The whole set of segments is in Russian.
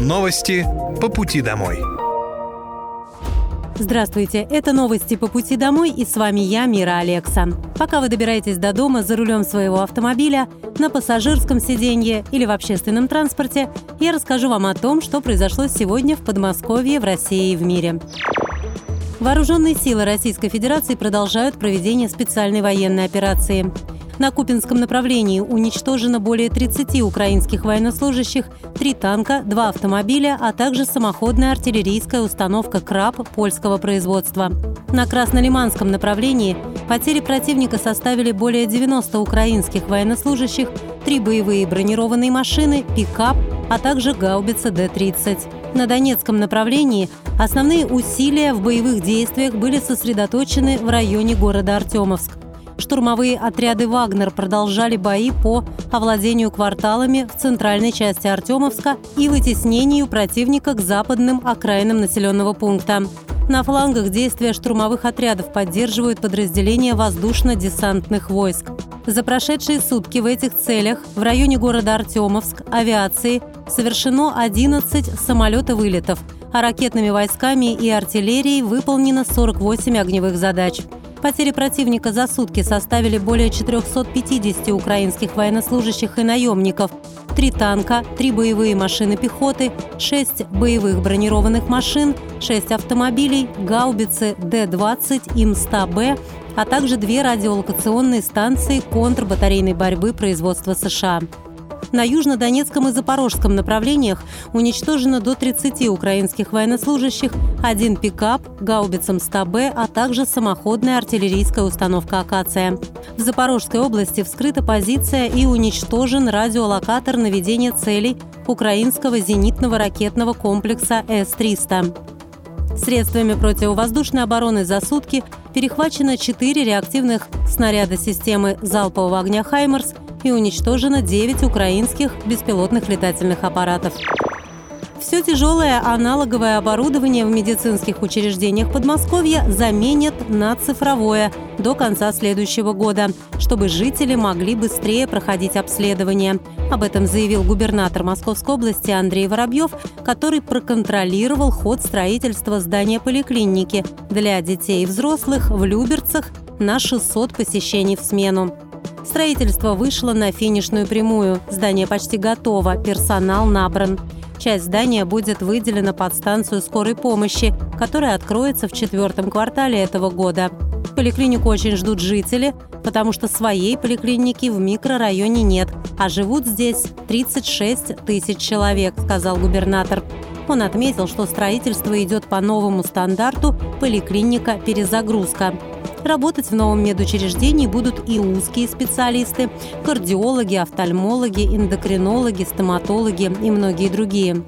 Новости по пути домой. Здравствуйте, это новости по пути домой и с вами я, Мира Алекса. Пока вы добираетесь до дома за рулем своего автомобиля, на пассажирском сиденье или в общественном транспорте, я расскажу вам о том, что произошло сегодня в Подмосковье, в России и в мире. Вооруженные силы Российской Федерации продолжают проведение специальной военной операции. На Купинском направлении уничтожено более 30 украинских военнослужащих, три танка, два автомобиля, а также самоходная артиллерийская установка «Краб» польского производства. На Краснолиманском направлении потери противника составили более 90 украинских военнослужащих, три боевые бронированные машины, пикап, а также гаубица Д-30. На Донецком направлении основные усилия в боевых действиях были сосредоточены в районе города Артемовск штурмовые отряды «Вагнер» продолжали бои по овладению кварталами в центральной части Артемовска и вытеснению противника к западным окраинам населенного пункта. На флангах действия штурмовых отрядов поддерживают подразделения воздушно-десантных войск. За прошедшие сутки в этих целях в районе города Артемовск авиации совершено 11 самолета-вылетов, а ракетными войсками и артиллерией выполнено 48 огневых задач. Потери противника за сутки составили более 450 украинских военнослужащих и наемников, три танка, три боевые машины пехоты, шесть боевых бронированных машин, шесть автомобилей, гаубицы Д-20 ИМ-100Б, а также две радиолокационные станции контрбатарейной борьбы производства США. На южно-донецком и запорожском направлениях уничтожено до 30 украинских военнослужащих, один пикап, гаубицам 100Б, а также самоходная артиллерийская установка «Акация». В Запорожской области вскрыта позиция и уничтожен радиолокатор наведения целей украинского зенитного ракетного комплекса С-300. Средствами противовоздушной обороны за сутки перехвачено 4 реактивных снаряда системы залпового огня «Хаймерс» и уничтожено 9 украинских беспилотных летательных аппаратов. Все тяжелое аналоговое оборудование в медицинских учреждениях Подмосковья заменят на цифровое до конца следующего года, чтобы жители могли быстрее проходить обследование. Об этом заявил губернатор Московской области Андрей Воробьев, который проконтролировал ход строительства здания поликлиники для детей и взрослых в Люберцах на 600 посещений в смену. Строительство вышло на финишную прямую. Здание почти готово, персонал набран. Часть здания будет выделена под станцию скорой помощи, которая откроется в четвертом квартале этого года. Поликлинику очень ждут жители, потому что своей поликлиники в микрорайоне нет, а живут здесь 36 тысяч человек, сказал губернатор. Он отметил, что строительство идет по новому стандарту «Поликлиника-перезагрузка». Работать в новом медучреждении будут и узкие специалисты – кардиологи, офтальмологи, эндокринологи, стоматологи и многие другие.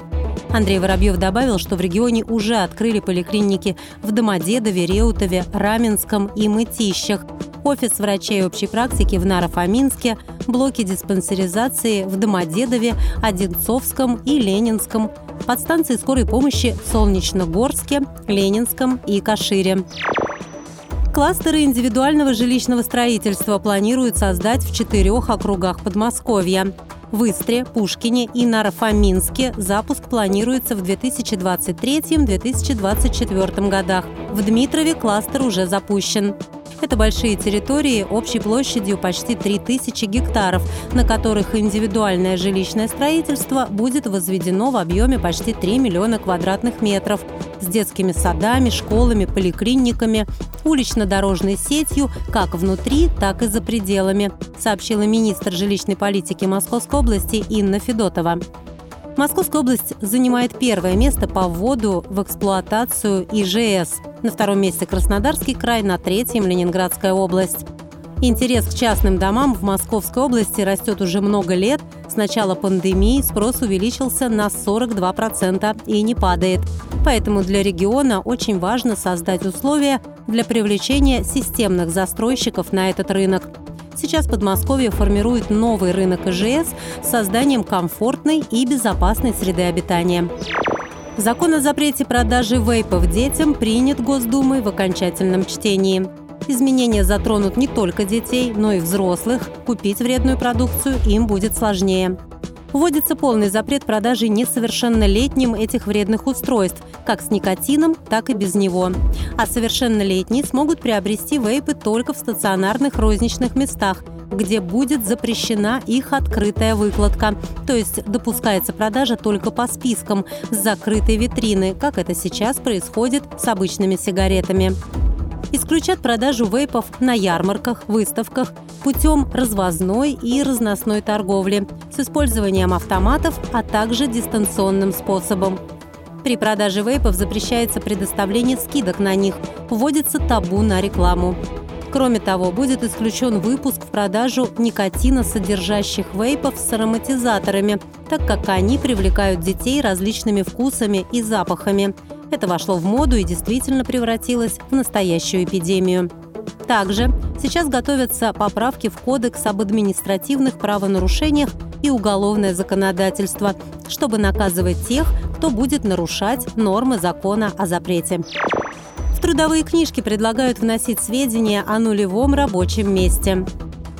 Андрей Воробьев добавил, что в регионе уже открыли поликлиники в Домодедове, Реутове, Раменском и Мытищах, офис врачей общей практики в Наро-Фоминске, блоки диспансеризации в Домодедове, Одинцовском и Ленинском, подстанции скорой помощи в Солнечногорске, Ленинском и Кашире. Кластеры индивидуального жилищного строительства планируют создать в четырех округах Подмосковья. В Истре, Пушкине и Нарафаминске запуск планируется в 2023-2024 годах. В Дмитрове кластер уже запущен. Это большие территории общей площадью почти 3000 гектаров, на которых индивидуальное жилищное строительство будет возведено в объеме почти 3 миллиона квадратных метров с детскими садами, школами, поликлиниками, улично-дорожной сетью как внутри, так и за пределами, сообщила министр жилищной политики Московской области Инна Федотова. Московская область занимает первое место по вводу в эксплуатацию ИЖС. На втором месте Краснодарский край, на третьем – Ленинградская область. Интерес к частным домам в Московской области растет уже много лет. С начала пандемии спрос увеличился на 42% и не падает. Поэтому для региона очень важно создать условия для привлечения системных застройщиков на этот рынок. Сейчас Подмосковье формирует новый рынок ИЖС с созданием комфортной и безопасной среды обитания. Закон о запрете продажи вейпов детям принят Госдумой в окончательном чтении. Изменения затронут не только детей, но и взрослых. Купить вредную продукцию им будет сложнее. Вводится полный запрет продажи несовершеннолетним этих вредных устройств, как с никотином, так и без него. А совершеннолетние смогут приобрести вейпы только в стационарных розничных местах, где будет запрещена их открытая выкладка. То есть допускается продажа только по спискам с закрытой витрины, как это сейчас происходит с обычными сигаретами исключат продажу вейпов на ярмарках, выставках путем развозной и разносной торговли с использованием автоматов, а также дистанционным способом. При продаже вейпов запрещается предоставление скидок на них, вводится табу на рекламу. Кроме того, будет исключен выпуск в продажу никотина содержащих вейпов с ароматизаторами, так как они привлекают детей различными вкусами и запахами. Это вошло в моду и действительно превратилось в настоящую эпидемию. Также сейчас готовятся поправки в Кодекс об административных правонарушениях и уголовное законодательство, чтобы наказывать тех, кто будет нарушать нормы закона о запрете. В трудовые книжки предлагают вносить сведения о нулевом рабочем месте.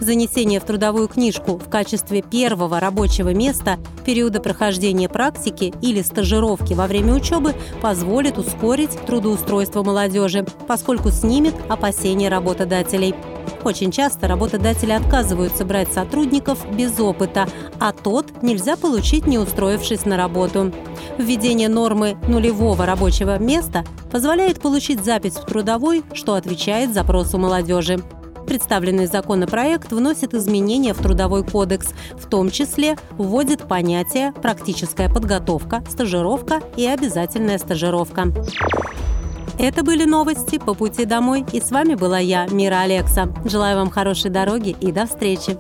Занесение в трудовую книжку в качестве первого рабочего места периода прохождения практики или стажировки во время учебы позволит ускорить трудоустройство молодежи, поскольку снимет опасения работодателей. Очень часто работодатели отказываются брать сотрудников без опыта, а тот нельзя получить, не устроившись на работу. Введение нормы нулевого рабочего места позволяет получить запись в трудовой, что отвечает запросу молодежи. Представленный законопроект вносит изменения в Трудовой кодекс, в том числе вводит понятия «практическая подготовка», «стажировка» и «обязательная стажировка». Это были новости по пути домой, и с вами была я, Мира Алекса. Желаю вам хорошей дороги и до встречи.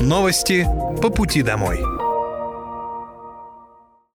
Новости по пути домой.